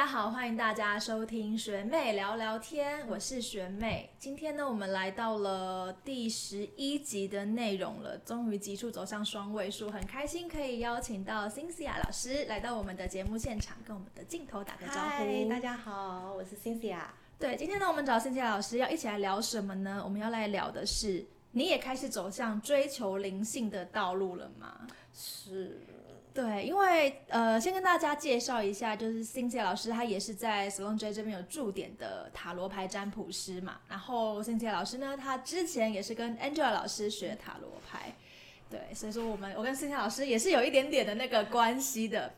家好，欢迎大家收听学妹聊聊天，我是学妹。今天呢，我们来到了第十一集的内容了，终于集数走向双位数，很开心可以邀请到 Cynthia 老师来到我们的节目现场，跟我们的镜头打个招呼。大家好，我是 Cynthia。对，今天呢，我们找 Cynthia 老师要一起来聊什么呢？我们要来聊的是，你也开始走向追求灵性的道路了吗？是。对，因为呃，先跟大家介绍一下，就是 Cynthia 老师，他也是在 Salon J 这边有驻点的塔罗牌占卜师嘛。然后 Cynthia 老师呢，他之前也是跟 Angela 老师学塔罗牌，对，所以说我们我跟 Cynthia 老师也是有一点点的那个关系的，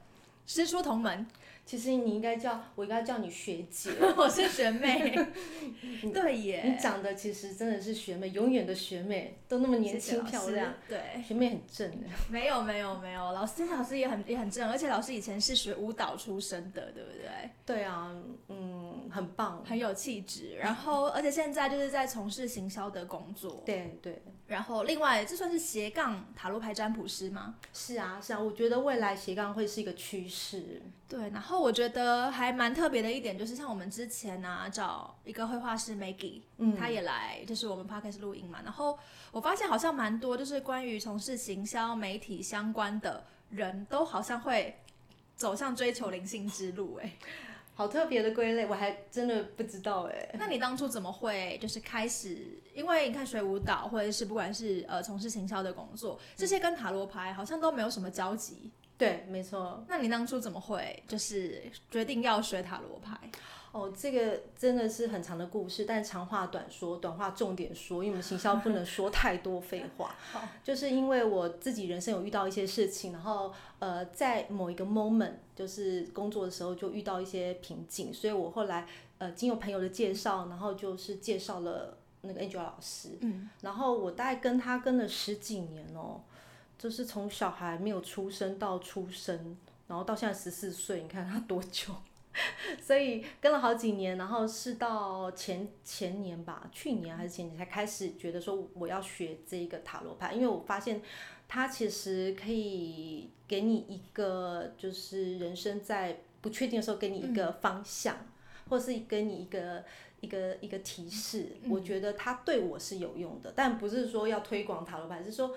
师出同门。其实你应该叫我应该叫你学姐，我是学妹。对耶，你长得其实真的是学妹，永远的学妹，都那么年轻漂亮。对，学妹很正的。没有没有没有，老师老师也很也很正，而且老师以前是学舞蹈出身的，对不对？对啊，嗯，很棒，很有气质。然后，而且现在就是在从事行销的工作。对对。然后，另外，这算是斜杠塔罗牌占卜师吗？是啊，是啊，我觉得未来斜杠会是一个趋势。对，然后我觉得还蛮特别的一点，就是像我们之前呢找一个绘画师 Maggie，嗯，他也来，就是我们 Podcast 录音嘛。然后我发现好像蛮多，就是关于从事行销媒体相关的人都好像会走向追求灵性之路，哎。好特别的归类，我还真的不知道哎。那你当初怎么会就是开始？因为你看学舞蹈，或者是不管是呃从事行销的工作，这些跟塔罗牌好像都没有什么交集。对，没错。那你当初怎么会就是决定要学塔罗牌？哦，这个真的是很长的故事，但长话短说，短话重点说，因为我们行销不能说太多废话。好，就是因为我自己人生有遇到一些事情，然后呃，在某一个 moment，就是工作的时候就遇到一些瓶颈，所以我后来呃，经由朋友的介绍，然后就是介绍了那个 Angel 老师，嗯，然后我大概跟他跟了十几年哦，就是从小孩没有出生到出生，然后到现在十四岁，你看他多久？所以跟了好几年，然后是到前前年吧，去年还是前年才开始觉得说我要学这个塔罗牌，因为我发现它其实可以给你一个就是人生在不确定的时候给你一个方向，或是给你一个一个一个提示。我觉得它对我是有用的，但不是说要推广塔罗牌，是说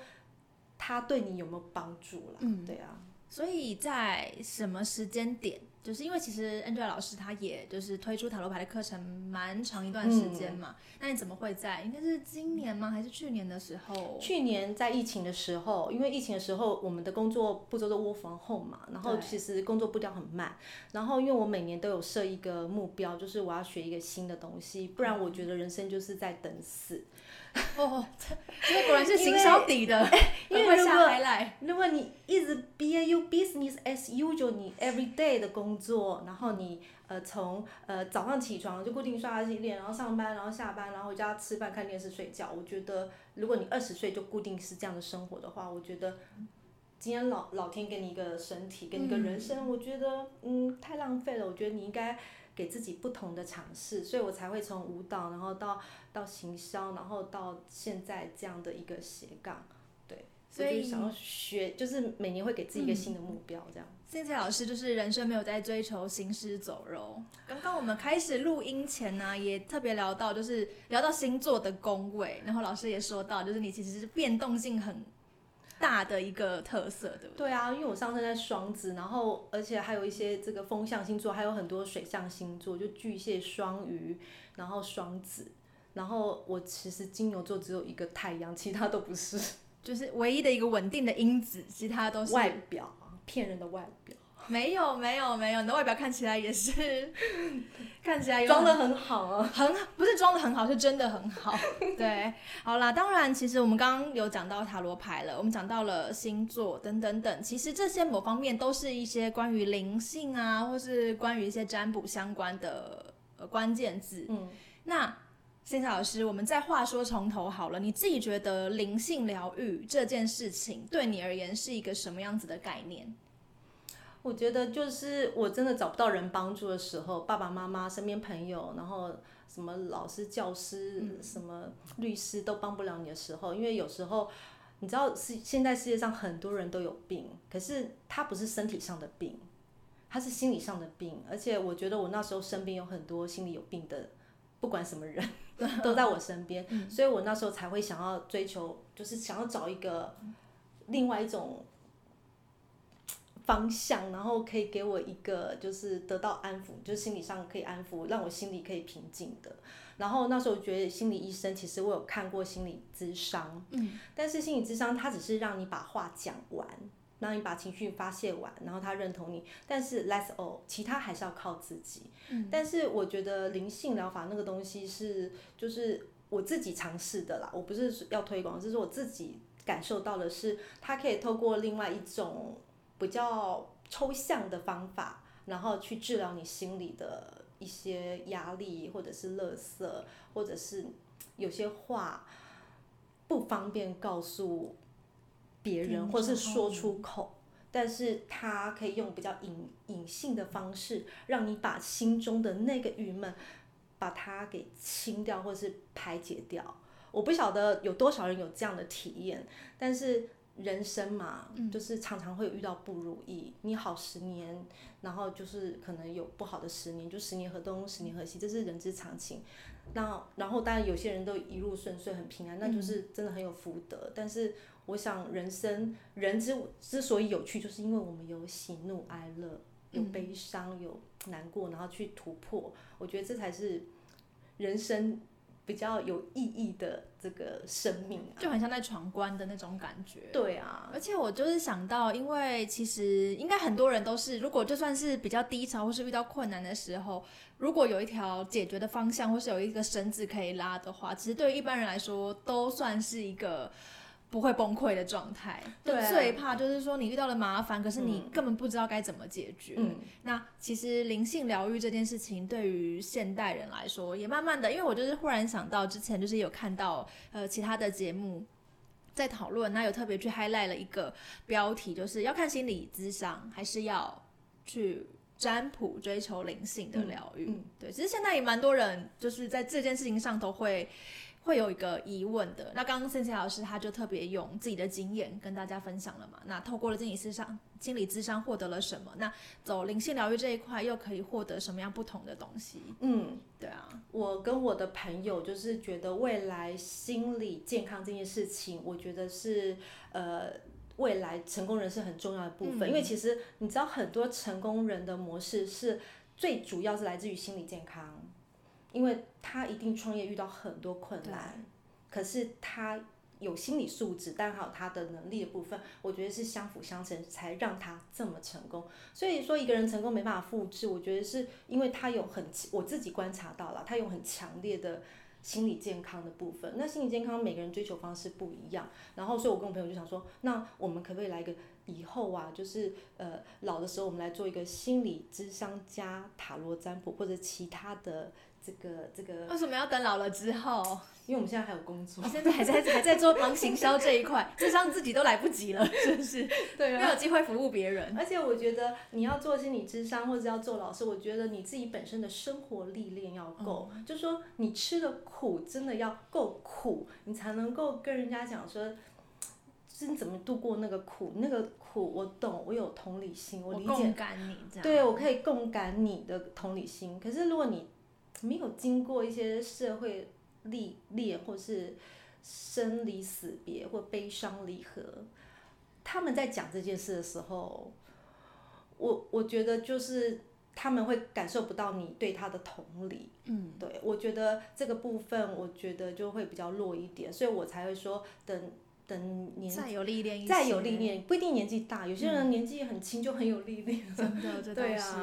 它对你有没有帮助啦？嗯，对啊。所以在什么时间点？就是因为其实 Angela 老师他也就是推出塔罗牌的课程蛮长一段时间嘛，那你怎么会在应该是今年吗？还是去年的时候？去年在疫情的时候，因为疫情的时候我们的工作步骤都 work from home 嘛，然后其实工作步调很慢，然后因为我每年都有设一个目标，就是我要学一个新的东西，不然我觉得人生就是在等死。哦，这个果然是行销底的，因为 如果如果你一直 B A U business as usual，你 every day 的工作，然后你呃从呃早上起床就固定刷牙洗脸，然后上班，然后下班，然后回家吃饭看电视睡觉，我觉得如果你二十岁就固定是这样的生活的话，我觉得今天老老天给你一个身体，给你一个人生，我觉得嗯太浪费了，我觉得你应该。给自己不同的尝试，所以我才会从舞蹈，然后到到行销，然后到现在这样的一个斜杠，对，所以想要学，就是每年会给自己一个新的目标，这样。现在老师就是人生没有在追求行尸走肉。刚刚我们开始录音前呢，也特别聊到，就是聊到星座的宫位，然后老师也说到，就是你其实是变动性很。大的一个特色，对不对？对啊，因为我上升在双子，然后而且还有一些这个风象星座，还有很多水象星座，就巨蟹、双鱼，然后双子，然后我其实金牛座只有一个太阳，其他都不是，就是唯一的一个稳定的因子，其他都是外表，骗人的外表。没有没有没有，你的外表看起来也是，看起来装的很好啊，很 不是装的很好，是真的很好。对，好啦，当然，其实我们刚刚有讲到塔罗牌了，我们讲到了星座等等等，其实这些某方面都是一些关于灵性啊，或是关于一些占卜相关的呃关键字。嗯，那星星老师，我们再话说从头好了，你自己觉得灵性疗愈这件事情对你而言是一个什么样子的概念？我觉得就是我真的找不到人帮助的时候，爸爸妈妈、身边朋友，然后什么老师、教师、什么律师都帮不了你的时候，因为有时候你知道是现在世界上很多人都有病，可是他不是身体上的病，他是心理上的病，而且我觉得我那时候身边有很多心理有病的，不管什么人 都在我身边，所以我那时候才会想要追求，就是想要找一个另外一种方向，然后可以给我一个就是得到安抚，就是心理上可以安抚，让我心里可以平静的。然后那时候我觉得心理医生，其实我有看过心理咨商，嗯，但是心理咨商它只是让你把话讲完。让你把情绪发泄完，然后他认同你，但是 let's all，其他还是要靠自己。嗯，但是我觉得灵性疗法那个东西是，就是我自己尝试的啦，我不是要推广，就是我自己感受到的是，它可以透过另外一种比较抽象的方法，然后去治疗你心里的一些压力，或者是垃圾，或者是有些话不方便告诉。别人或是说出口，但是他可以用比较隐隐性的方式，让你把心中的那个郁闷，把它给清掉或是排解掉。我不晓得有多少人有这样的体验，但是人生嘛，就是常常会遇到不如意。你好十年，然后就是可能有不好的十年，就十年河东，十年河西，这是人之常情。那然后当然有些人都一路顺遂，很平安，那就是真的很有福德。但是。我想，人生人之之所以有趣，就是因为我们有喜怒哀乐，有悲伤，有难过，然后去突破。我觉得这才是人生比较有意义的这个生命，就很像在闯关的那种感觉。对啊，而且我就是想到，因为其实应该很多人都是，如果就算是比较低潮或是遇到困难的时候，如果有一条解决的方向，或是有一个绳子可以拉的话，其实对于一般人来说，都算是一个。不会崩溃的状态，对，最怕就是说你遇到了麻烦，可是你根本不知道该怎么解决。嗯，那其实灵性疗愈这件事情对于现代人来说，也慢慢的，因为我就是忽然想到之前就是有看到呃其他的节目在讨论，那有特别去 highlight 了一个标题，就是要看心理咨商，还是要去占卜追求灵性的疗愈。嗯，对，其实现在也蛮多人就是在这件事情上都会。会有一个疑问的，那刚刚森奇老师他就特别用自己的经验跟大家分享了嘛。那透过了心理咨商，心理智商获得了什么？那走灵性疗愈这一块又可以获得什么样不同的东西？嗯，对啊，我跟我的朋友就是觉得未来心理健康这件事情，我觉得是呃未来成功人士很重要的部分，因为其实你知道很多成功人的模式是最主要是来自于心理健康。因为他一定创业遇到很多困难，可是他有心理素质，但还有他的能力的部分，我觉得是相辅相成，才让他这么成功。所以说一个人成功没办法复制，我觉得是因为他有很我自己观察到了，他有很强烈的心理健康的部分。那心理健康每个人追求方式不一样，然后所以我跟我朋友就想说，那我们可不可以来一个以后啊，就是呃老的时候我们来做一个心理智商加塔罗占卜或者其他的。这个这个为什么要等老了之后？因为我们现在还有工作，现在还在还在做忙行销这一块，智商自己都来不及了，是不是？对，没有机会服务别人。而且我觉得你要做心理智商或者要做老师，我觉得你自己本身的生活历练要够，就说你吃的苦真的要够苦，你才能够跟人家讲说，是你怎么度过那个苦，那个苦我懂，我有同理心，我理解感你这样，对我可以共感你的同理心。可是如果你没有经过一些社会历练，或是生离死别，或悲伤离合，他们在讲这件事的时候，我我觉得就是他们会感受不到你对他的同理。嗯，对，我觉得这个部分，我觉得就会比较弱一点，所以我才会说等等年再有历练，再有历练，不一定年纪大，有些人年纪很轻就很有历练。真的，这倒是。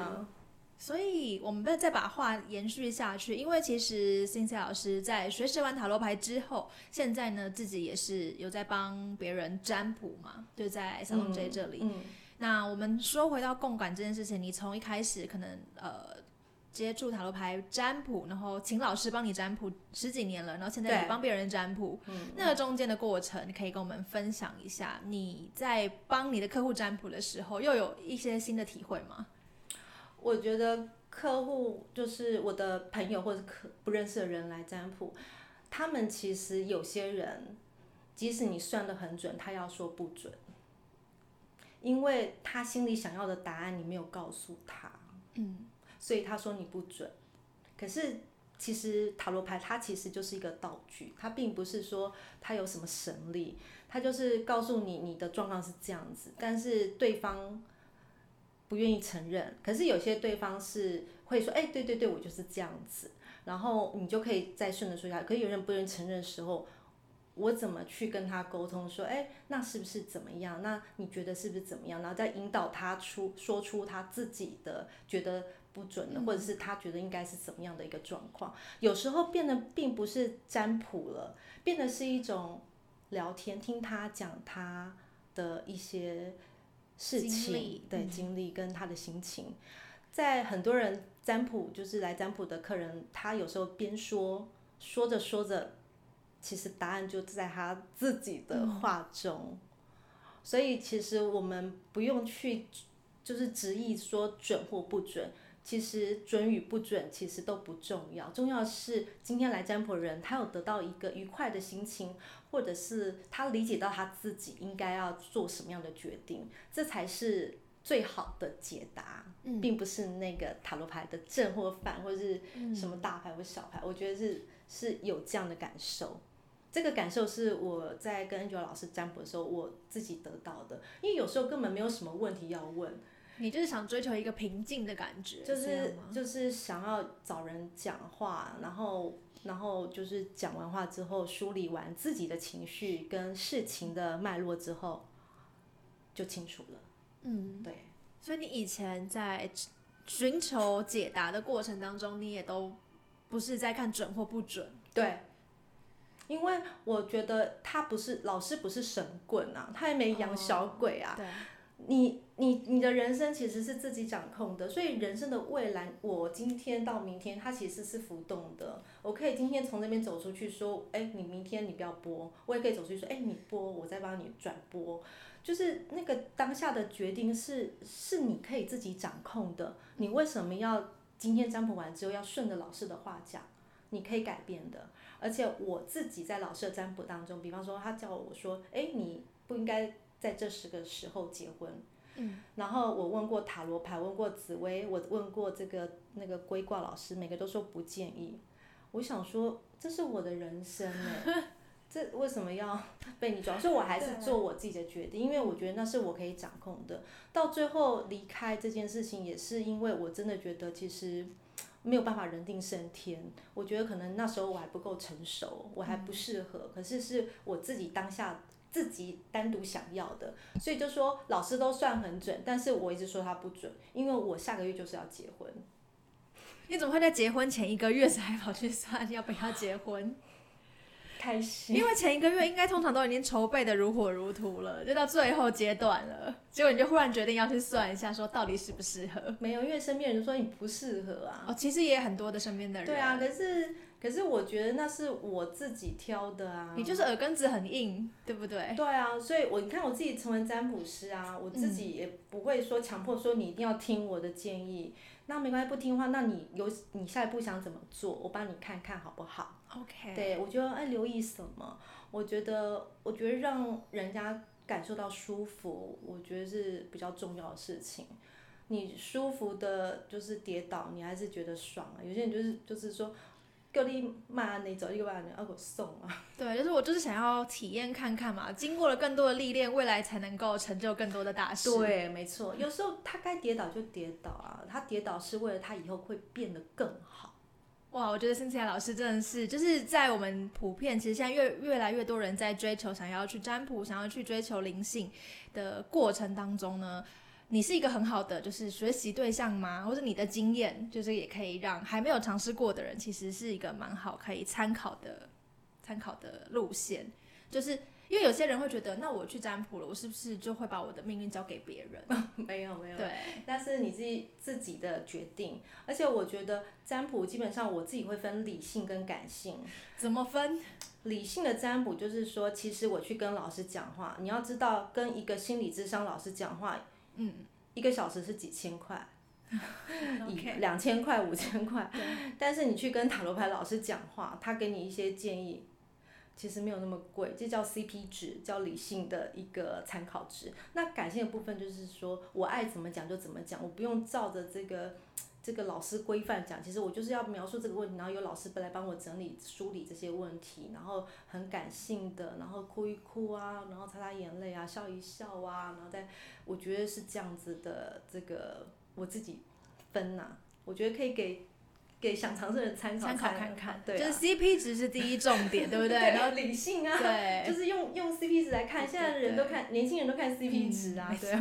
所以，我们再再把话延续下去，因为其实 Cindy 老师在学习完塔罗牌之后，现在呢自己也是有在帮别人占卜嘛，就在小龙 J 这里。那我们说回到共感这件事情，你从一开始可能呃接触塔罗牌占卜，然后请老师帮你占卜十几年了，然后现在你帮别人占卜，那个中间的过程，你可以跟我们分享一下，你在帮你的客户占卜的时候，又有一些新的体会吗？我觉得客户就是我的朋友或者可不认识的人来占卜，他们其实有些人，即使你算的很准，他要说不准，因为他心里想要的答案你没有告诉他，嗯，所以他说你不准。可是其实塔罗牌它其实就是一个道具，它并不是说它有什么神力，它就是告诉你你的状况是这样子，但是对方不愿意承认。可是有些对方是会说，哎、对对对，我就是这样子，然后你就可以再顺着说下去。可是有人不愿意承认的时候，我怎么去跟他沟通？说，哎、那是不是怎么样？那你觉得是不是怎么样？然后再引导他出说出他自己的觉得不准的，或者是他觉得应该是怎么样的一个状况。有时候变得并不是占卜了，变得是一种聊天，听他讲他的一些事情历，对嗯经历跟他的心情。在很多人占卜，就是来占卜的客人，他有时候边说说着说着，其实答案就在他自己的话中。所以其实我们不用去就是执意说准或不准，其实准与不准其实都不重要，重要是今天来占卜的人他有得到一个愉快的心情，或者是他理解到他自己应该要做什么样的决定，这才是最好的解答，嗯并不是那个塔罗牌的正或反，或者是嗯什么大牌或小牌，我觉得是是有这样的感受。这个感受是我在跟 Angela 老师占卜的时候，我自己得到的。因为有时候根本没有什么问题要问，你就是想追求一个平静的感觉，就是就是想要找人讲话，然后然后就是讲完话之后，梳理完自己的情绪跟事情的脉络之后，就清楚了。嗯，对。所以你以前在寻求解答的过程当中，你也都不是在看准或不准，对，因为我觉得他不是老师，不是神棍啊，他也没养小鬼啊。对，你你你的人生其实是自己掌控的，所以人生的未来，我今天到明天，它其实是浮动的。我可以今天从那边走出去说，哎，你明天你不要播，我也可以走出去说，哎，你播，我再帮你转播。就是那个当下的决定是是你可以自己掌控的。你为什么要今天占卜完之后要顺着老师的话讲？你可以改变的。而且我自己在老师的占卜当中，比方说他叫我说，哎，你不应该在这十个时候结婚。嗯，然后我问过塔罗牌，问过紫薇，我问过这个那个龟卦老师，每个都说不建议。我想说，这是我的人生 哎，这为什么要被你转？所以我还是做我自己的决定，因为我觉得那是我可以掌控的。到最后离开这件事情，也是因为我真的觉得其实没有办法人定胜天。我觉得可能那时候我还不够成熟，我还不适合。可是是我自己当下自己单独想要的，所以就说老师都算很准，但是我一直说他不准，因为我下个月就是要结婚。你怎么会在结婚前一个月才跑去算要不要结婚？开心，因为前一个月应该通常都已经筹备的如火如荼了，就到最后阶段了，结果你就忽然决定要去算一下，说到底适不适合。没有，因为身边人就说你不适合啊。哦，其实也很多的身边的人，对啊，可是可是我觉得那是我自己挑的啊。你就是耳根子很硬，对不对？对啊，所以我你看我自己成为占卜师啊，我自己也不会说强迫说你一定要听我的建议。那没关系，不听的话，那你有你下一步想怎么做，我帮你看看好不好？OK，对，我觉得哎，留意什么？我觉得，我觉得让人家感受到舒服，我觉得是比较重要的事情。你舒服的，就是跌倒，你还是觉得爽啊。有些人就是就是说，够你骂你走一个半年，啊我送啊。对，就是我就是想要体验看看嘛，经过了更多的历练，未来才能够成就更多的大事。对，没错。有时候他该跌倒就跌倒啊，他跌倒是为了他以后会变得更好。哇，我觉得 Cynthia 老师真的是，就是在我们普遍，其实现在越越来越多人在追求，想要去占卜，想要去追求灵性的过程当中呢，你是一个很好的就是学习对象吗？或者你的经验，就是也可以让还没有尝试过的人，其实是一个蛮好可以参考的参考的路线，就是。因为有些人会觉得，那我去占卜了，我是不是就会把我的命运交给别人？没有没有，对，那是你自己自己的决定。而且我觉得占卜基本上我自己会分理性跟感性。怎么分？理性的占卜就是说，其实我去跟老师讲话，你要知道，跟一个心理智商老师讲话，嗯，一个小时是几千块，以两千块、五千块。但是你去跟塔罗牌老师讲话，他给你一些建议，其实没有那么贵，这叫 CP 值，叫理性的一个参考值。那感性的部分就是说我爱怎么讲就怎么讲，我不用照着这个这个老师规范讲，其实我就是要描述这个问题，然后有老师来帮我整理梳理这些问题，然后很感性的，然后哭一哭啊，然后擦擦眼泪啊，笑一笑啊，然后再我觉得是这样子的这个我自己分呐、我觉得可以给给想尝试的人参考参考看看，对、啊，就是 CP 值是第一重点，对不对？然后理性啊，对，就是用用 CP 值来看，现在的人都看，年轻人都看 CP 值啊，对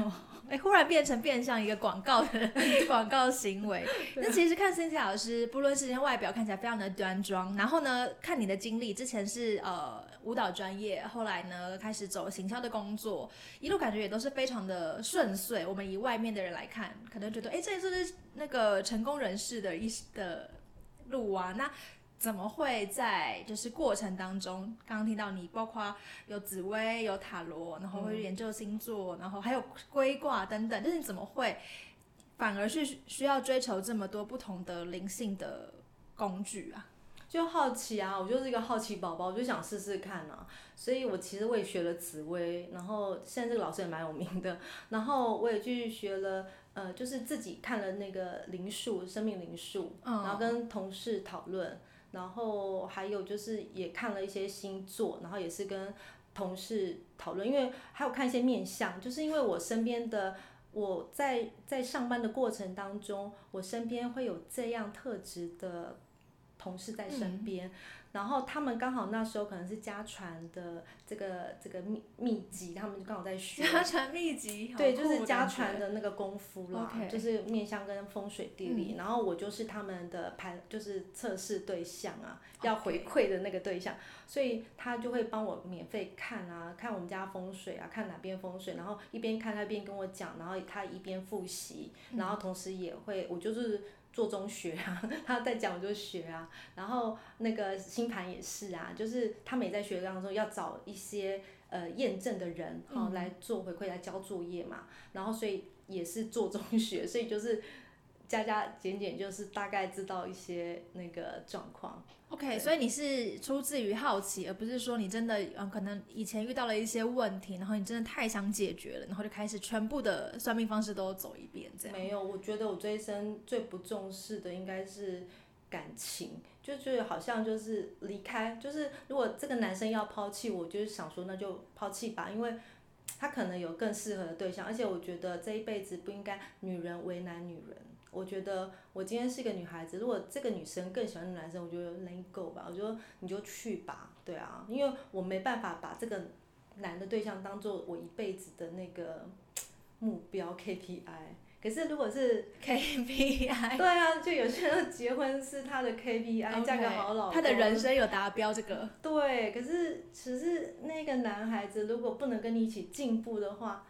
啊。哎，忽然变成变相一个广告的 广告行为。那其实看 Cindy 老师，不论是前外表看起来非常的端庄，然后呢，看你的经历，之前是呃舞蹈专业，后来呢开始走行销的工作，一路感觉也都是非常的顺遂。我们以外面的人来看，可能觉得哎，这就是那个成功人士的一的路啊。那怎么会在就是过程当中，刚刚听到你包括有紫薇、有塔罗，然后会研究星座，然后还有龟卦等等，就是你怎么会反而是需要追求这么多不同的灵性的工具啊？就好奇啊，我就是一个好奇宝宝，我就想试试看啊。所以我其实我也学了紫薇，然后现在这个老师也蛮有名的，然后我也去学了，呃，就是自己看了那个灵数、生命灵数，嗯、然后跟同事讨论。然后还有就是也看了一些星座，然后也是跟同事讨论，因为还有看一些面相，就是因为我身边的我在在上班的过程当中，我身边会有这样特质的同事在身边。嗯然后他们刚好那时候可能是家传的这个这个秘秘籍，他们就刚好在学。家传秘籍。对，就是家传的那个功夫啦就是面相跟风水地嗯理。然后我就是他们的盘，就是测试对象啊，要回馈的那个对象，所以他就会帮我免费看啊，看我们家风水啊，看哪边风水，然后一边看他一边跟我讲，然后他一边复习，嗯然后同时也会，我就是。做中学啊，他在讲我就学啊，然后那个星盘也是啊，就是他们也在学当中要找一些呃验证的人哈、嗯。来做回馈来交作业嘛，然后所以也是做中学，所以就是加加减减就是大概知道一些那个状况。OK，所以你是出自于好奇，而不是说你真的嗯可能以前遇到了一些问题，然后你真的太想解决了，然后就开始全部的算命方式都走一遍这样。没有，我觉得我这一生最不重视的应该是感情，就觉得好像就是离开，就是如果这个男生要抛弃我，就是想说那就抛弃吧，因为他可能有更适合的对象，而且我觉得这一辈子不应该女人为难女人。我觉得我今天是一个女孩子，如果这个女生更喜欢男生，我觉得 let go 吧，我觉得你就去吧，对啊，因为我没办法把这个男的对象当做我一辈子的那个目标 KPI。可是如果是 KPI，对啊，就有些人结婚是他的 KPI，嫁个好老公，他的人生有达标这个。对，可是只是那个男孩子如果不能跟你一起进步的话，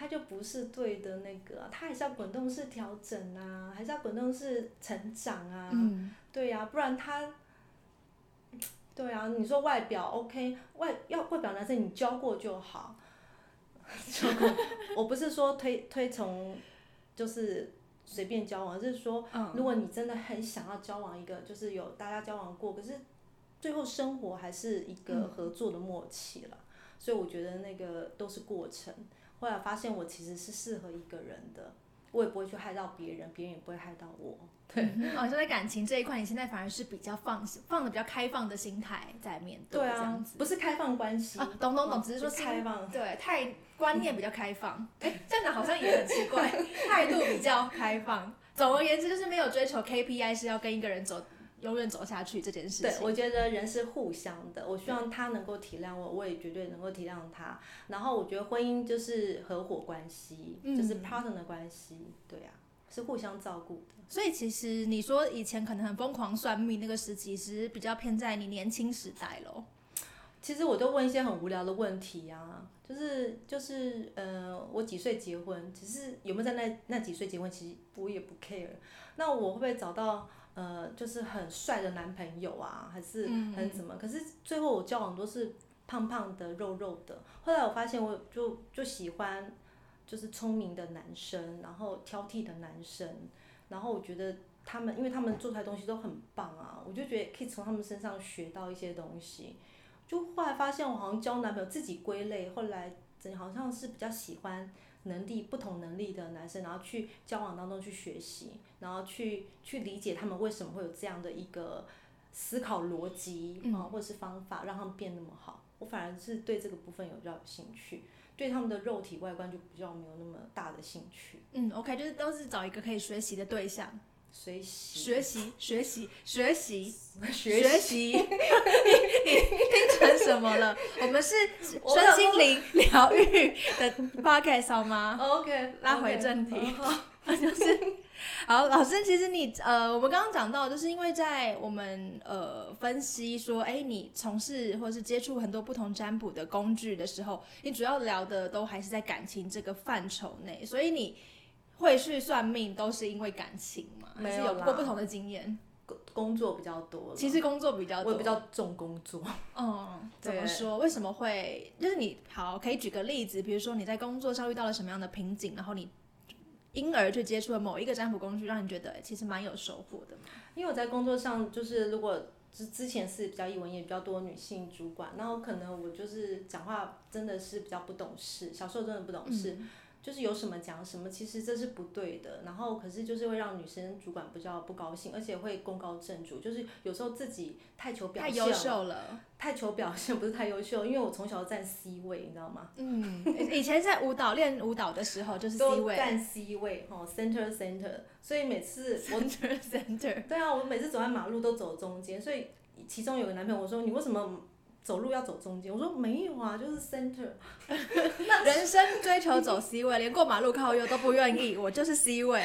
他就不是对的那个啊、他还是要滚动式调整啊，还是要滚动式成长啊，嗯，对呀、不然他，对啊，你说外表 OK，外要外表男生你教过就好，教过，我不是说推推崇，就是随便交往，而是说嗯如果你真的很想要交往一个，就是有大家交往过，可是最后生活还是一个合作的默契了。所以我觉得那个都是过程。后来发现我其实是适合一个人的，我也不会去害到别人，别人也不会害到我。对，哦，就在感情这一块，你现在反而是比较放放的比较开放的心态在面对，对啊这样子，不是开放关系。啊，懂懂懂，哦只是说是开放。对，太观念比较开放，哎，这样讲好像也很奇怪，态度比较开放。总而言之，就是没有追求 KPI 是要跟一个人走永远走下去这件事对，我觉得人是互相的，我希望他能够体谅我，我也绝对能够体谅他。然后我觉得婚姻就是合伙关系，嗯就是 partner 的关系，对啊，是互相照顾的。所以其实你说以前可能很疯狂算命那个时期，其实比较偏在你年轻时代咯。其实我都问一些很无聊的问题啊，就是就是呃，我几岁结婚？只是有没有在那那几岁结婚，其实我也不 care。那我会不会找到呃，就是很帅的男朋友啊，还是嗯很怎么？可是最后我交往都是胖胖的、肉肉的。后来我发现，我就就喜欢就是聪明的男生，然后挑剔的男生，然后我觉得他们，因为他们做出来的东西都很棒啊，我就觉得可以从他们身上学到一些东西。就后来发现我好像交男朋友自己归类，后来好像是比较喜欢能力不同能力的男生，然后去交往当中去学习，然后去去理解他们为什么会有这样的一个思考逻辑啊，或者是方法，让他们变那么好。我反而是对这个部分有比较有兴趣。对他们的肉体外观就比较没有那么大的兴趣。嗯，OK，就是都是找一个可以学习的对象，学习，学习，学习，学习，学习。你你听成什么了？我们是身心灵疗愈的 podcast 好吗？OK，拉回正题，就是。好，老师，其实你呃，我们刚刚讲到，就是因为在我们呃分析说，哎，你从事或是接触很多不同占卜的工具的时候，你主要聊的都还是在感情这个范畴内，所以你会去算命都是因为感情吗？没有过不同的经验，工工作比较多，其实工作比较多，我比较重工作。嗯，怎么说？为什么会？就是你好，可以举个例子，比如说你在工作上遇到了什么样的瓶颈，然后你。因而去接触了某一个占卜工具，让你觉得其实蛮有收获的。因为我在工作上，就是如果之之前是比较一文也比较多女性主管，然后可能我就是讲话真的是比较不懂事，小时候真的不懂事。就是有什么讲什么，其实这是不对的。然后可是就是会让女生主管比较不高兴，而且会功高震主。就是有时候自己太求表现，太优秀了，太求表现不是太优秀。因为我从小站 C 位，你知道吗？嗯，以前在舞蹈练舞蹈的时候就是 C 位，站 C 位哦，center center。所以每次我 center center，对啊，我每次走在马路都走中间。所以其中有个男朋友我说你为什么？走路要走中间，我说没有啊，就是 center。人生追求走 C 位，连过马路靠右都不愿意，我就是 C 位，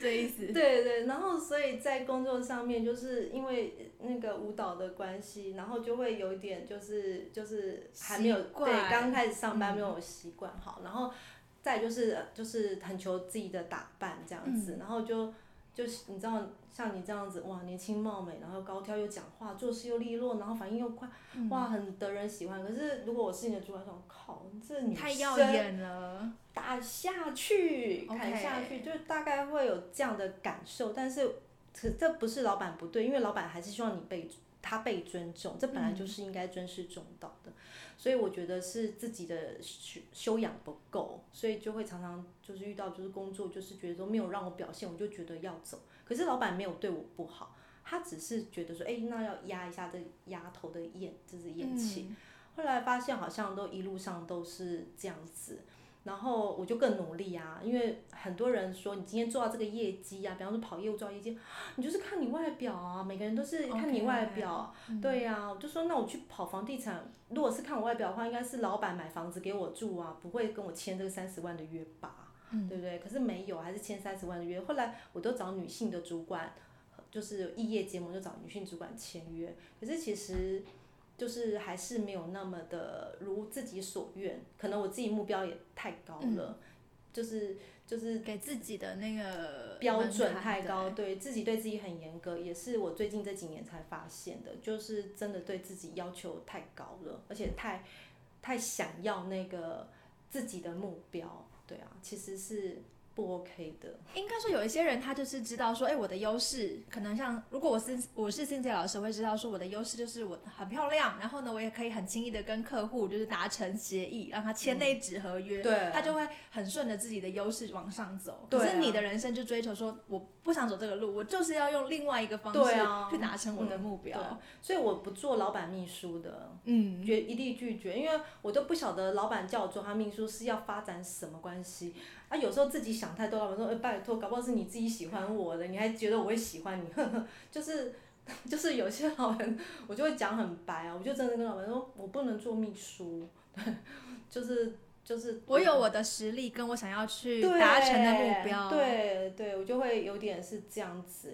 这意思。对对，然后所以在工作上面，就是因为那个舞蹈的关系，然后就会有一点就是就是还没有对刚开始上班没有习惯好，然后再就是就是很求自己的打扮这样子，然后就。就是你知道像你这样子哇，年轻貌美，然后高挑又讲话，做事又利落，然后反应又快，哇，很得人喜欢。可是如果我是你的主管，说靠，这女太耀眼了，打下去，砍下去，就大概会有这样的感受。但是，可这不是老板不对，因为老板还是希望你被他被尊重，这本来就是应该尊师重道的。所以我觉得是自己的修修养不够，所以就会常常就是遇到就是工作就是觉得说没有让我表现，我就觉得要走。可是老板没有对我不好，他只是觉得说，哎，那要压一下这丫头的咽，就是咽气。后来发现好像都一路上都是这样子。然后我就更努力啊，因为很多人说你今天做到这个业绩啊，比方说跑业务做到业绩，你就是看你外表啊，每个人都是看你外表，对呀，我就说那我去跑房地产，如果是看我外表的话，应该是老板买房子给我住啊，不会跟我签这个三十万的约吧，对不对？可是没有，还是签三十万的约。后来我都找女性的主管，就是异业结盟就找女性主管签约，可是其实。就是还是没有那么的如自己所愿，可能我自己目标也太高了，就是就是给自己的那个标准太高，对自己对自己很严格，也是我最近这几年才发现的，就是真的对自己要求太高了，而且太太想要那个自己的目标，对啊，其实是。不 OK 的，应该说有一些人他就是知道说，哎，我的优势可能像如果我是我是 i n 老师，会知道说我的优势就是我很漂亮，然后呢，我也可以很轻易的跟客户就是达成协议，让他签那纸合约，对，他就会很顺着自己的优势往上走。可是你的人生就追求说，我不想走这个路，我就是要用另外一个方式去达成我的目标。所以我不做老板秘书的，嗯，绝一定拒绝，因为我都不晓得老板叫我做他秘书是要发展什么关系。啊，有时候自己想太多，老板说：“哎，拜托，搞不好是你自己喜欢我的，你还觉得我会喜欢你？”呵呵，就是，就是有些老板，我就会讲很白啊，我就真的跟老板说：“我不能做秘书，就是 就是。”我有我的实力，跟我想要去达成的目标。对对，我就会有点是这样子。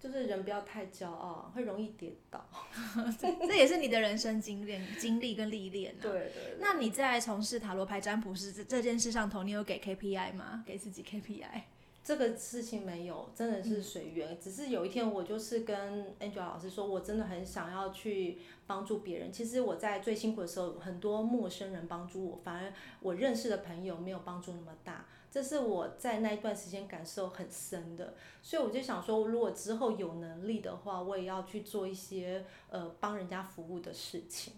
就是人不要太骄傲，会容易跌倒。这也是你的人生经验、经历跟历练。对对。那你在从事塔罗牌占卜师这这件事上头，你有给 KPI 吗？给自己 KPI？这个事情没有，真的是随缘。只是有一天，我就是跟 Angela 老师说，我真的很想要去帮助别人。其实我在最辛苦的时候，很多陌生人帮助我，反而我认识的朋友没有帮助那么大。这是我在那一段时间感受很深的，所以我就想说，如果之后有能力的话，我也要去做一些呃帮人家服务的事情。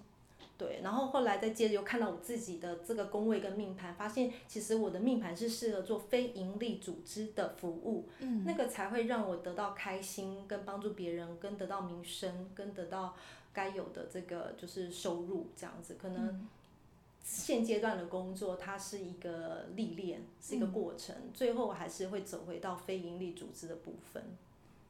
对，然后后来再接着又看到我自己的这个工位跟命盘，发现其实我的命盘是适合做非盈利组织的服务，嗯，那个才会让我得到开心，跟帮助别人，跟得到名声，跟得到该有的这个就是收入这样子。可能现阶段的工作它是一个历练，是一个过程，最后还是会走回到非盈利组织的部分。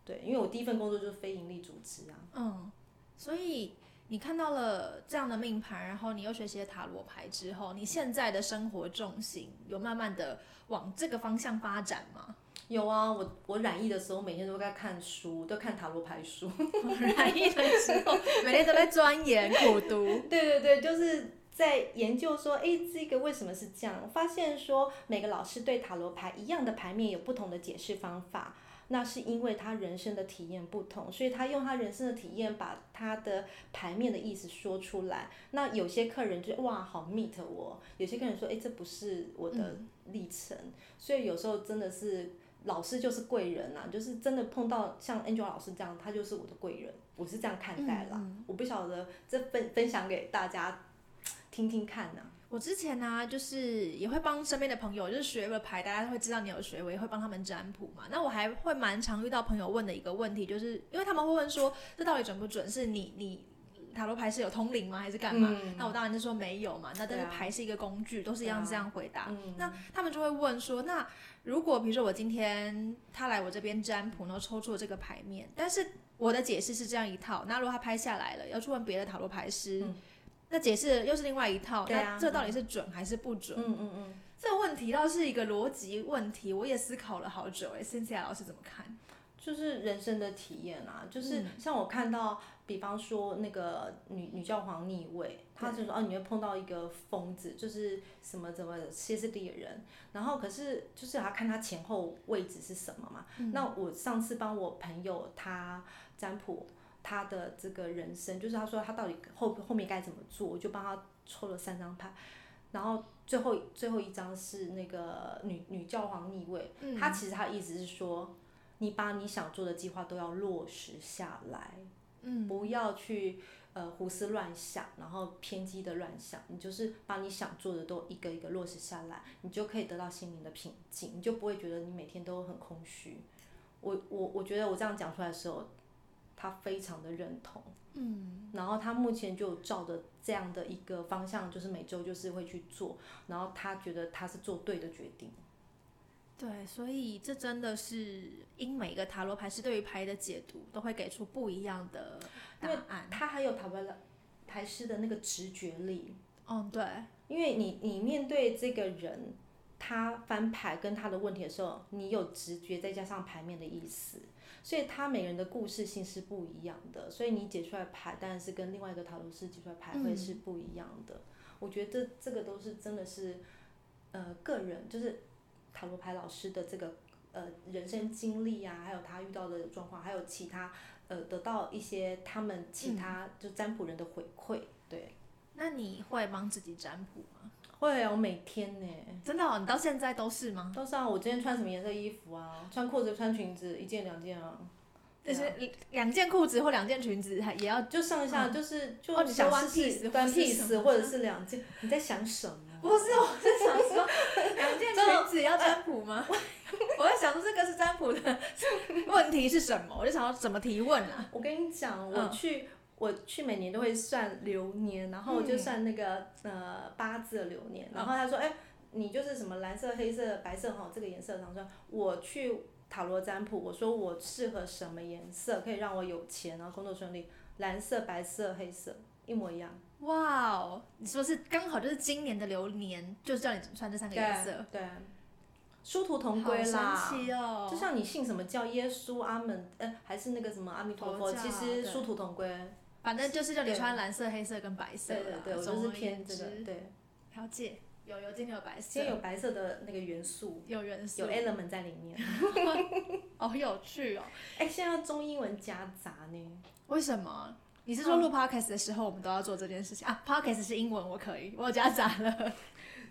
对，因为我第一份工作就是非盈利组织啊。嗯，所以你看到了这样的命盘，然后你又学习了塔罗牌之后，你现在的生活重心有慢慢的往这个方向发展吗？有啊，我我染疫的时候每天都在看书，都看塔罗牌书。染疫的时候每天都在钻研苦读。对对对，就是在研究说，哎，这个为什么是这样？发现说每个老师对塔罗牌一样的牌面有不同的解释方法。那是因为他人生的体验不同，所以他用他人生的体验把他的牌面的意思说出来。那有些客人就哇好 meet 我，有些客人说哎这不是我的历程，所以有时候真的是老师就是贵人呐，就是真的碰到像 Angel 老师这样，他就是我的贵人，我是这样看待啦。我不晓得这分分享给大家听听看呢。我之前呢，就是也会帮身边的朋友，就是学了牌，大家会知道你有学，我也会帮他们占卜嘛。那我还会蛮常遇到朋友问的一个问题，就是因为他们会问说，这到底准不准？是你你塔罗牌是有通灵吗，还是干嘛？那我当然就说没有嘛。那但是牌是一个工具，都是一样这样回答。那他们就会问说，那如果比如说我今天他来我这边占卜，然后抽出了这个牌面，但是我的解释是这样一套，那如果他拍下来了，要去问别的塔罗牌师。那解释又是另外一套，那这到底是准还是不准？嗯嗯嗯，这个问题倒是一个逻辑问题，我也思考了好久。哎，Cynthia 老师怎么看？就是人生的体验啊，就是像我看到，比方说那个女女教皇逆位，他就说哦，你会碰到一个疯子，就是什么怎么歇斯底里的人，然后可是就是要看他前后位置是什么嘛。那我上次帮我朋友他占卜。他的这个人生，就是他说他到底后后面该怎么做，我就帮他抽了三张牌，然后最后最后一张是那个女女教皇逆位，他其实他意思是说，你把你想做的计划都要落实下来，嗯，不要去呃胡思乱想，然后偏激的乱想，你就是把你想做的都一个一个落实下来，你就可以得到心灵的平静，你就不会觉得你每天都很空虚。我我我觉得我这样讲出来的时候。他非常的认同，嗯，然后他目前就照着这样的一个方向，就是每周就是会去做，然后他觉得他是做对的决定。对，所以这真的是因每个塔罗牌师对于牌的解读都会给出不一样的答案。他还有塔罗牌师的那个直觉力，嗯，对，因为你你面对这个人，他翻牌跟他的问题的时候，你有直觉，再加上牌面的意思。所以他每个人的故事性是不一样的，所以你解出来牌，当然是跟另外一个塔罗师解出来牌会是不一样的。我觉得这这个都是真的是，呃，个人就是塔罗牌老师的这个呃人生经历啊，还有他遇到的状况，还有其他呃得到一些他们其他就占卜人的回馈。对，那你会帮自己占卜吗？会啊，我每天呢，真的，你到现在都是吗？都是啊，我今天穿什么颜色衣服啊？穿裤子穿裙子，一件两件啊。就是两件裤子或两件裙子，还也要就上下就是就想试试，one piece 或者是两件。你在想什么？不是我在想说，两件裙子要占卜吗？我在想说这个是占卜的 问题是什么？我就想要怎么提问啊？我跟你讲，我去。我去每年都会算流年，然后我就算那个呃八字的流年，然后他说，哎，你就是什么蓝色、黑色、白色哈，这个颜色然后说。我去塔罗占卜，我说我适合什么颜色，可以让我有钱，然后工作顺利，蓝色、白色、黑色，一模一样。哇哦，你说是刚好就是今年的流年，就是叫你穿这三个颜色。对，殊途同归啦。神奇哦！就像你信什么叫耶稣、阿门，呃，还是那个什么阿弥陀佛，其实殊途同归。反正就是叫你穿蓝色、黑色跟白色对对对，我就是偏这个。对，了解。有有今天有白色。今天有白色的那个元素。有元素。有 element 在里面。好有趣哦！哎，现在中英文夹杂呢？为什么？你是说录 podcast 的时候我们都要做这件事情啊？podcast 是英文，我可以，我夹杂了。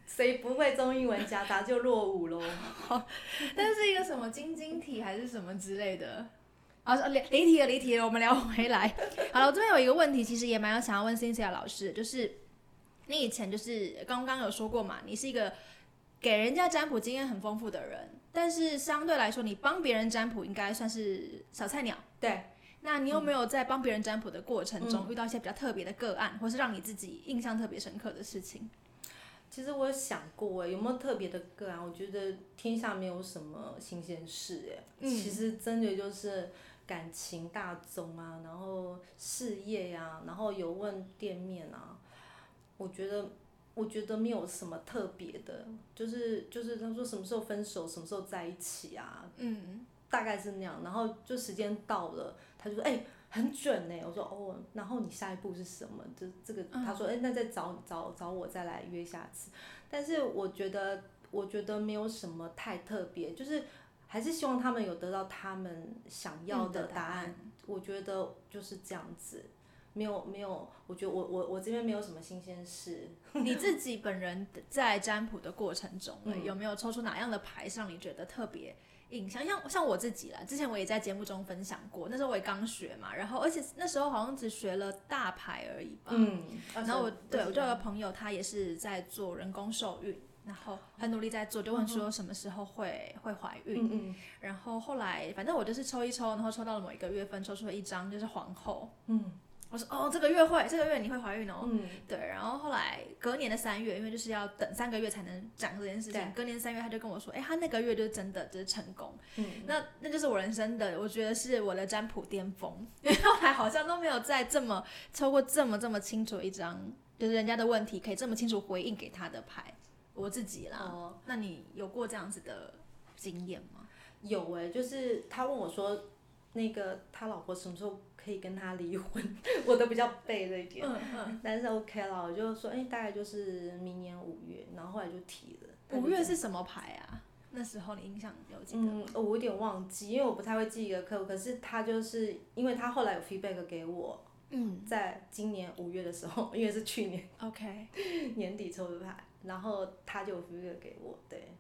谁不会中英文夹杂就落伍喽？但是一个什么晶晶体还是什么之类的。啊，离离题了，离题了，我们聊回来。好了，我这边有一个问题，其实也蛮有想要问 Cynthia 老师，就是你以前就是刚刚有说过嘛，你是一个给人家占卜经验很丰富的人，但是相对来说，你帮别人占卜应该算是小菜鸟。对，那你有没有在帮别人占卜的过程中遇到一些比较特别的个案，或是让你自己印象特别深刻的事情？其实我有想过，哎，有没有特别的个案？我觉得天下没有什么新鲜事，哎，嗯其实真的就是感情大宗啊，然后事业呀、然后有问店面啊，我觉得。我觉得没有什么特别的，就是就是他说什么时候分手，什么时候在一起啊，嗯，大概是那样。然后就时间到了，他就说：“哎、很准呢。”我说：“哦。”然后你下一步是什么？这这个，他说：“哎、那再找找找我再来约下次。”但是我觉得，我觉得没有什么太特别，就是还是希望他们有得到他们想要嗯的的答案。案我觉得就是这样子，没有没有，我觉得我我我这边没有什么新鲜事。你自己本人在占卜的过程中，嗯有没有抽出哪样的牌是让你觉得特别印象？像像我自己啦，之前我也在节目中分享过，那时候我也刚学嘛，然后而且那时候好像只学了大牌而已吧。嗯，然后我对我就有个朋友，他也是在做人工受孕，然后很努力在做，就问说什么时候会会怀孕。嗯嗯。然后后来反正我就是抽一抽，然后抽到了某一个月份，抽出了一张就是皇后。嗯。我说哦，这个月会，这个月你会怀孕哦。嗯。对，然后后来隔年的三月，因为就是要等三个月才能讲这件事情对，隔年三月他就跟我说，哎，他那个月就是真的就是成功，嗯，那那就是我人生的，我觉得是我的占卜巅峰，因为后来好像都没有再这么抽过这么这么清楚一张，就是人家的问题可以这么清楚回应给他的牌，我自己啦。哦。那你有过这样子的经验吗？有哎、就是他问我说，那个他老婆什么时候可以跟他离婚？我都比较背了一点，嗯嗯，但是 OK 了，我就说，哎、大概就是明年五月，然后后来就提了。五月是什么牌啊？那时候你印象有记得？嗯，我有点忘记，因为我不太会记一个客户，可是他就是因为他后来有 feedback 给我，嗯在今年五月的时候，因为是去年，OK，年底抽的牌，然后他就有 feedback 给我，对，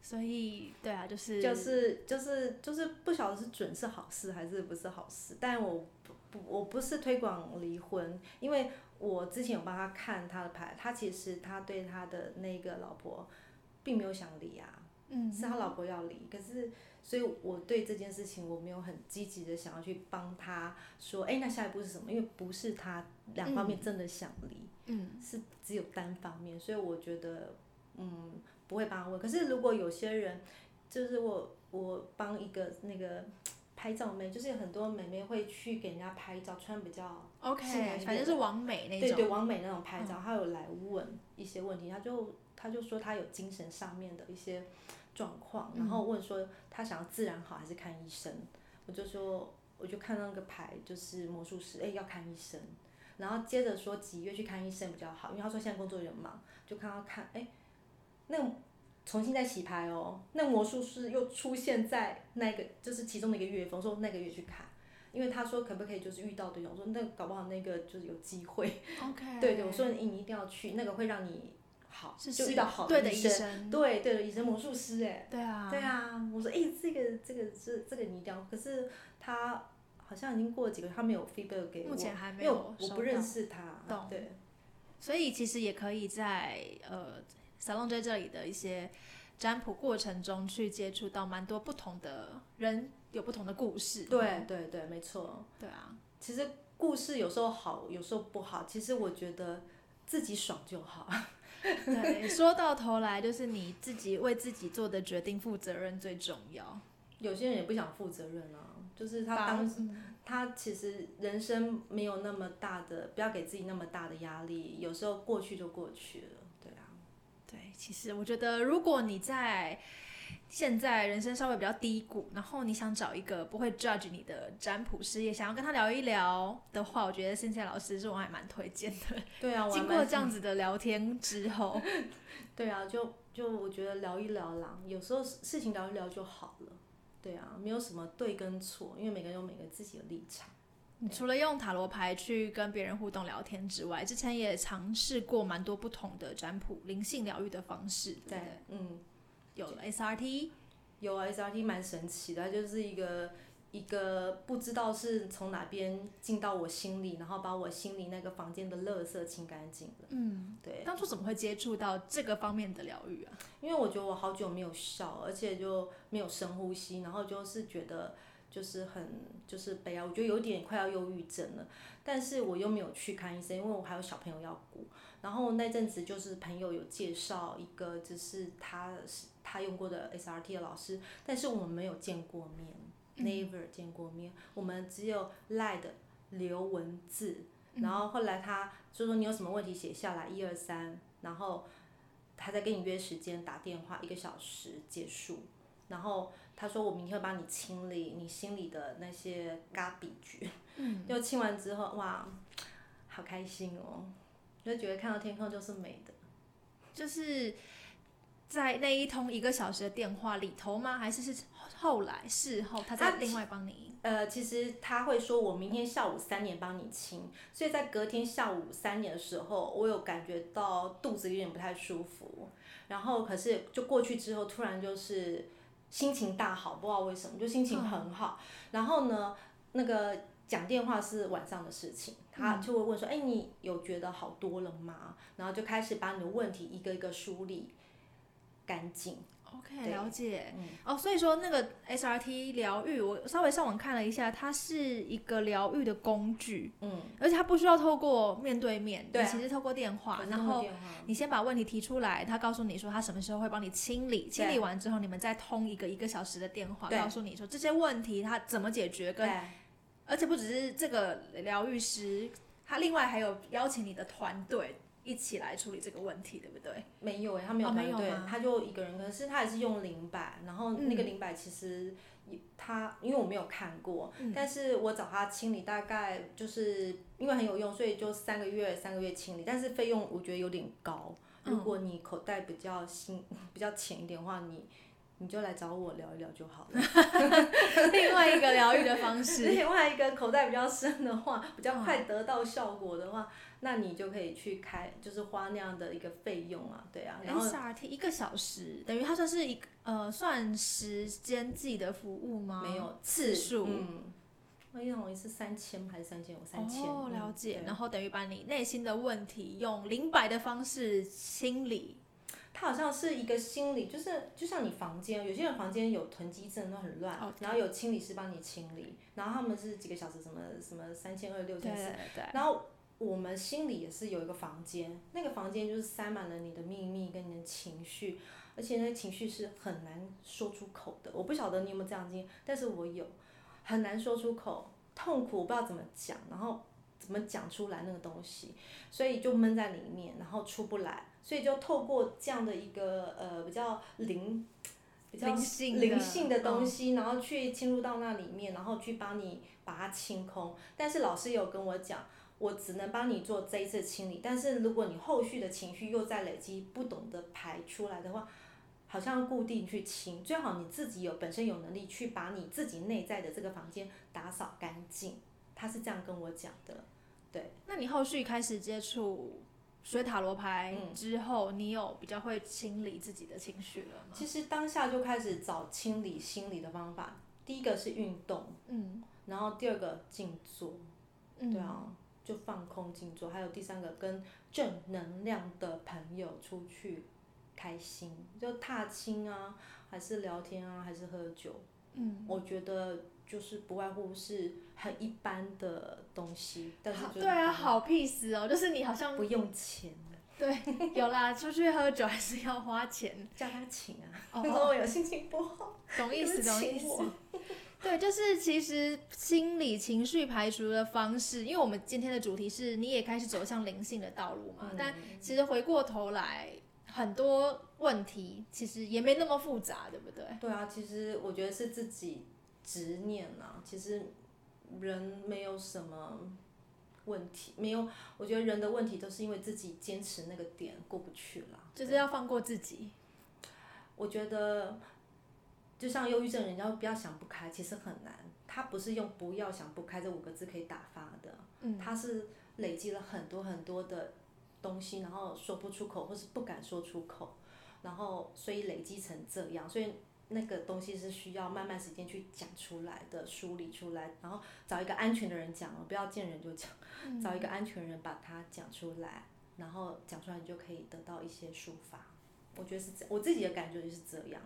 所以对啊，就是就是就是就是不晓得是准是好事还是不是好事，但我不不我不是推广离婚，因为我之前有帮他看他的牌，他其实他对他的那个老婆并没有想离啊，嗯。是他老婆要离，可是所以我对这件事情我没有很积极的想要去帮他说，哎、那下一步是什么？因为不是他两方面真的想离，嗯。是只有单方面，所以我觉得嗯不会帮他问。可是如果有些人，就是我我帮一个那个拍照妹，就是有很多美眉会去给人家拍照，穿比较，OK，反正是完美。那对对种，嗯完美那种拍照，她有来问一些问题，她就她就说她有精神上面的一些状况，然后问说他想要自然好还是看医生，我就说我就看到那个牌就是魔术师，哎、要看医生，然后接着说几月去看医生比较好，因为他说现在工作有点忙，就看到看哎、那个重新再洗牌哦，那魔术师又出现在那个就是其中的一个月份，我说那个月去看。因为他说可不可以就是遇到对象，我说那搞不好那个就是有机会，OK，对对，我说你你一定要去，那个会让你好，是就遇到好对的医医生，对对的医生魔术师哎，对啊，对啊，我说哎、这个这个这这个你一定要，可是他好像已经过了几个月，他没有 feedback 给我，目前还没有收我我不认到识他，懂对，所以其实也可以在呃 Salon J 这里的一些占卜过程中去接触到蛮多不同的人，有不同的故事。对对对，没错。对啊，其实故事有时候好，有时候不好，其实我觉得自己爽就好。对，说到头来就是你自己为自己做的决定负责任最重要。有些人也不想负责任啊，就是他把当时他其实人生没有那么大的，不要给自己那么大的压力，有时候过去就过去了，对啊。对，其实我觉得，如果你在现在人生稍微比较低谷，然后你想找一个不会 judge 你的占卜师，也想要跟他聊一聊的话，我觉得现在老师是我还蛮推荐的。对啊，经过这样子的聊天之后，对啊，就就我觉得聊一聊啦，有时候事情聊一聊就好了。对啊，没有什么对跟错，因为每个人有每个自己的立场。你除了用塔罗牌去跟别人互动聊天之外，之前也尝试过蛮多不同的占卜灵性疗愈的方式，对对对？，嗯，有了 SRT，有啊，SRT 蛮神奇的，它就是一个一一个不知道是从哪边进到我心里，然后把我心里那个房间的垃圾清干净了。嗯，对，当初怎么会接触到这个方面的疗愈啊？因为我觉得我好久没有笑，而且就没有深呼吸，然后就是觉得就是很就是悲哀，我觉得有点快要忧郁症了。但是我又没有去看医生，因为我还有小朋友要顾。然后那阵子就是朋友有介绍一个，就是他是他用过的 SRT 的老师，但是我们没有见过面、n e v e r 见过面，我们只有 led 留文字。然后后来他就说你有什么问题写下来，一二三，然后他再跟你约时间打电话，一个小时结束。然后他说我明天会帮你清理你心里的那些 garbage。嗯，就清完之后，哇，好开心哦！就觉得看到天空就是美的。就是在那一通一个小时的电话里头吗？还是是后来事后他再另外帮你？呃，其实他会说我明天下午三点帮你清，所以在隔天下午三点的时候，我有感觉到肚子有点不太舒服，然后可是就过去之后，突然就是心情大好，不知道为什么就心情很好。然后呢，那个。讲电话是晚上的事情，他就会问说：“哎，你有觉得好多了吗？”然后就开始把你的问题一个一个梳理干净。OK，了解。哦，所以说那个 SRT 疗愈，我稍微上网看了一下，它是一个疗愈的工具。嗯。而且它不需要透过面对面，对，其实透过电话，然后你先把问题提出来，他告诉你说他什么时候会帮你清理，清理完之后你们再通一个一个小时的电话，告诉你说这些问题他怎么解决跟。而且不只是这个疗愈师，他另外还有邀请你的团队一起来处理这个问题，对不对？没有哎，他没有团队，他就一个人。可是他也是用灵摆，然后那个灵摆其实他因为我没有看过，但是我找他清理，大概就是因为很有用，所以就三个月三个月清理，但是费用我觉得有点高。如果你口袋比较新 比较浅一点的话，你。你就来找我聊一聊就好了。另外一个疗愈的方式，另外一个口袋比较深的话，比较快得到效果的话，那你就可以去开，就是花那样的一个费用啊，对啊。然后 SRT 一个小时，等于它算是一个呃算时间计的服务吗？没有次数。嗯。我印象中是三千还是三千五？三千。哦，了解。然后等于把你内心的问题用零白的方式清理。它好像是一个心理，就是就像你房间，有些人房间有囤积症都很乱，然后有清理师帮你清理，然后他们是几个小时，什么什么三千二六千四，然后我们心里也是有一个房间，那个房间就是塞满了你的秘密跟你的情绪，而且那情绪是很难说出口的。我不晓得你有没有这样经历，但是我有，很难说出口，痛苦我不知道怎么讲，然后怎么讲出来那个东西，所以就闷在里面，然后出不来。所以就透过这样的一个呃比较灵，比较灵性的东西，然后去进入到那里面，然后去帮你把它清空。但是老师有跟我讲，我只能帮你做这一次清理。但是如果你后续的情绪又在累积，不懂得排出来的话，好像固定去清。最好你自己有本身有能力去把你自己内在的这个房间打扫干净。他是这样跟我讲的，对。那你后续开始接触？学塔罗牌之后，你有比较会清理自己的情绪了吗？其实当下就开始找清理心理的方法。第一个是运动，嗯，然后第二个静坐，对啊，就放空静坐。还有第三个跟正能量的朋友出去开心，就踏青啊，还是聊天啊，还是喝酒。嗯，我觉得就是不外乎是很一般的东西，但是对啊，好 peace 哦，就是你好像不用钱 对，有啦，出去喝酒还是要花钱，叫他请啊。哦，有心情不好，懂意思，懂意思。对，就是其实心理情绪排除的方式，因为我们今天的主题是你也开始走向灵性的道路嘛，但其实回过头来。很多问题其实也没那么复杂，对不对？对啊，其实我觉得是自己执念啊。其实人没有什么问题，没有。我觉得人的问题都是因为自己坚持那个点过不去了。就是要放过自己。我觉得就像忧郁症，人家不要想不开，其实很难。他不是用“不要想不开”这五个字可以打发的。嗯。他是累积了很多很多的。东西，然后说不出口，或是不敢说出口，然后所以累积成这样，所以那个东西是需要慢慢时间去讲出来的，梳理出来，然后找一个安全的人讲，不要见人就讲，找一个安全人把它讲出来，然后讲出来你就可以得到一些抒发。我觉得是这，我自己的感觉就是这样。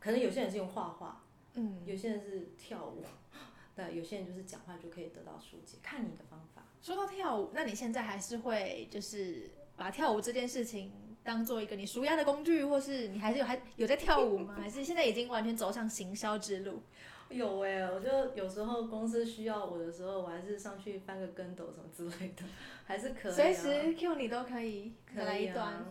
可能有些人是用画画，嗯，有些人是跳舞，对，有些人就是讲话就可以得到疏解，看你的方法。说到跳舞，那你现在还是会就是把跳舞这件事情当做一个你舒压的工具，或是你还是有还有在跳舞吗？还是现在已经完全走上行销之路？有哎、我就有时候公司需要我的时候，我还是上去翻个跟斗什么之类的，还是可以、啊。随时 Q 你都可以可以来一段。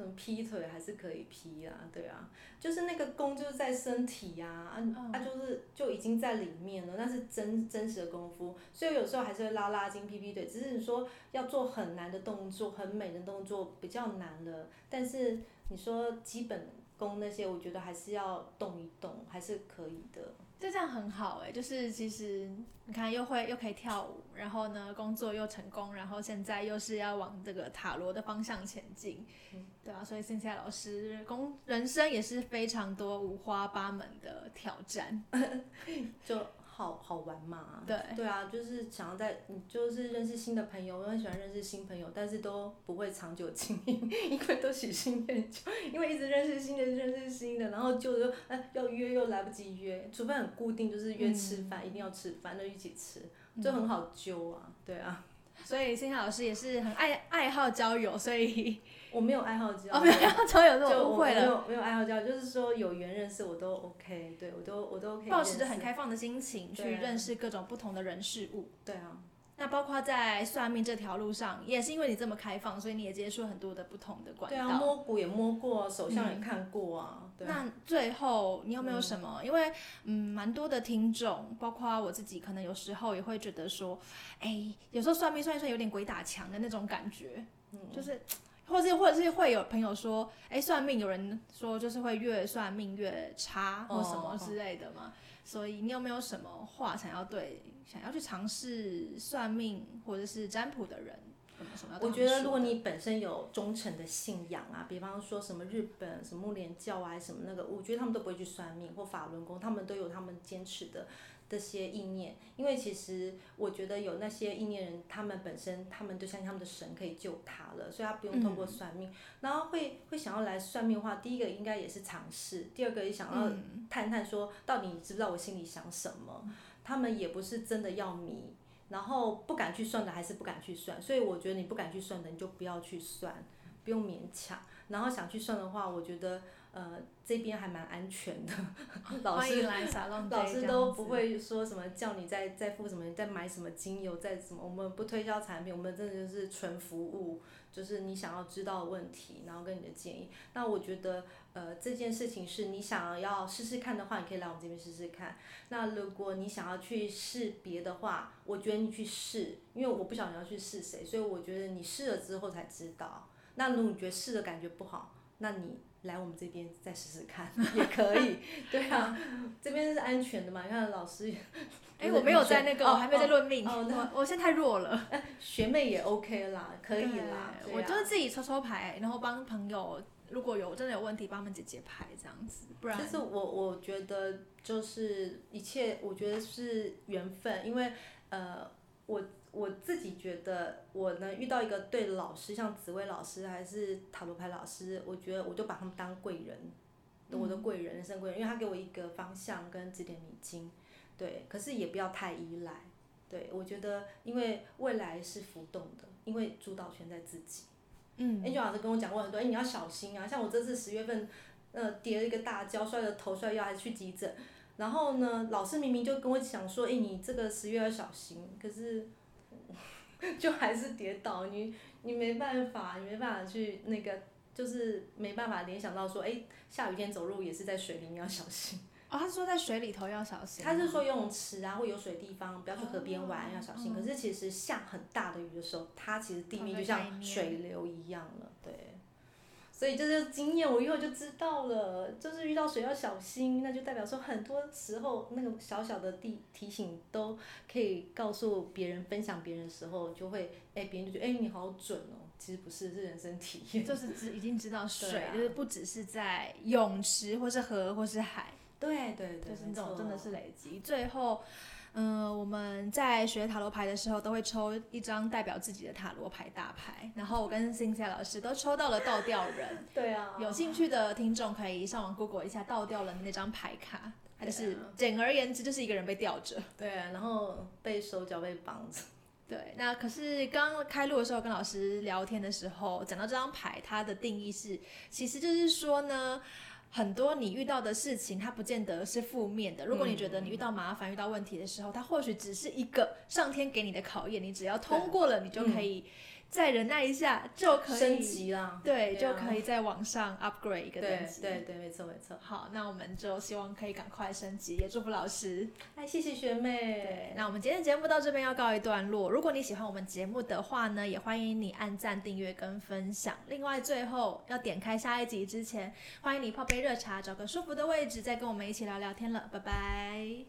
啊，什么劈腿还是可以劈啊，对啊，就是那个功就是在身体呀、啊，嗯啊，就是就已经在里面了，那是真真实的功夫，所以有时候还是会拉拉筋、劈劈腿，只是你说要做很难的动作、很美的动作比较难了，但是你说基本功那些，我觉得还是要动一动，还是可以的。就这样很好哎、就是其实你看又会又可以跳舞，然后呢工作又成功，然后现在又是要往这个塔罗的方向前进，对啊，所以现在老师工人生也是非常多五花八门的挑战，就好好玩嘛。对对啊，就是想要在，就是认识新的朋友，我很喜欢认识新朋友，但是都不会长久经营，因为都喜新厌旧，因为一直认识新的，认识新的，然后旧的哎要约又来不及约，除非很固定，就是约吃饭，一定要吃饭，就一起吃，就很好揪啊。对啊，所以现在老师也是很爱爱好交友，所以我没有爱好交哦没有爱好交友，这就我误会了，没有没有爱好交，就是说有缘认识我都 OK，对我都我都可以保持着很开放的心情去认识各种不同的人事物。对啊。那包括在算命这条路上，也是因为你这么开放，所以你也接触很多的不同的管道。对啊，摸骨也摸过，手相也看过啊。对啊。那最后你有没有什么？因为嗯，蛮多的听众，包括我自己，可能有时候也会觉得说，哎，有时候算命算一算有点鬼打墙的那种感觉，嗯就是。或是或者是会有朋友说，哎，算命有人说就是会越算命越差或什么之类的嘛，所以你有没有什么话想要对想要去尝试算命或者是占卜的人？我觉得如果你本身有忠诚的信仰啊，比方说什么日本什么木莲教啊，什么那个，我觉得他们都不会去算命或法轮功，他们都有他们坚持的这些意念。因为其实我觉得有那些意念人，他们本身他们就相信他们的神可以救他了，所以他不用透过算命。然后会会想要来算命的话，第一个应该也是尝试，第二个也想要嗯探探说到底你知不知道我心里想什么。他们也不是真的要迷，然后不敢去算的还是不敢去算，所以我觉得你不敢去算的你就不要去算，不用勉强。然后想去算的话，我觉得呃这边还蛮安全的，老师老师都不会说什么叫你再再付什么，再买什么精油，再什么，我们不推销产品，我们真的就是纯服务，就是你想要知道问题，然后跟你的建议。那我觉得呃这件事情是你想要试试看的话，你可以来我们这边试试看。那如果你想要去试别的话，我觉得你去试，因为我不晓得你要去试谁，所以我觉得你试了之后才知道。那如果你觉得试的感觉不好，那你来我们这边再试试看也可以。对啊，这边是安全的嘛。你看老师，哎、我没有在那个，哦我还没在论命，我我现在太弱了，学妹也 OK 啦，可以啦。我就是自己抽抽牌，然后帮朋友，如果有真的有问题，帮他们解解牌这样子，不然其实我我觉得就是一切，我觉得是缘分，因为呃，我我自己觉得我能遇到一个对的老师，像紫薇老师还是塔罗牌老师，我觉得我就把他们当贵人，我的贵人，人生贵人，因为他给我一个方向跟指点迷津，对，可是也不要太依赖，对我觉得因为未来是浮动的，因为主导权在自己。嗯 Angel 老师跟我讲过很多，哎、你要小心啊！像我这次十月份，呃，跌了一个大跤，摔了头，摔腰，还去急诊。然后呢，老师明明就跟我讲说，哎、你这个十月要小心，可是就还是跌倒，你你没办法，你没办法去那个，就是没办法联想到说，哎、下雨天走路也是在水里，你要小心。哦，他是说在水里头要小心，他是说游泳池啊或有水地方不要去河边玩，哦要小心。可是其实下很大的雨的时候，它其实地面就像水流一样了，对。所以这就是经验，我以后就知道了，就是遇到水要小心，那就代表说很多时候那个小小的提提醒都可以告诉别人、分享别人的时候，就会哎，别人就觉得哎你好准哦，其实不是，是人生体验，就是知已经知道水，啊。就是不只是在泳池或是河或是海，对对对，就是那种真的是累积。最后，嗯、我们在学塔罗牌的时候，都会抽一张代表自己的塔罗牌大牌，然后我跟 Cynthia 老师都抽到了倒吊人。对啊，有兴趣的听众可以上网 Google 一下倒吊人的那张牌卡，它就是啊简而言之就是一个人被吊着。对啊，然后被手脚被绑着，对，那可是刚开录的时候跟老师聊天的时候，讲到这张牌，它的定义是，其实就是说呢，很多你遇到的事情，它不见得是负面的。如果你觉得你遇到麻烦、遇到问题的时候，它或许只是一个上天给你的考验，你只要通过了，你就可以再忍耐一下，就可以升级啦，对，对啊就可以在网上 upgrade 一个等对级。对对，没错没错。好，那我们就希望可以赶快升级，也祝福老师。哎，谢谢学对妹，，那我们今天的节目到这边要告一段落。如果你喜欢我们节目的话呢，也欢迎你按赞、订阅跟分享。另外，最后要点开下一集之前，欢迎你泡杯热茶，找个舒服的位置，再跟我们一起聊聊天了。拜拜。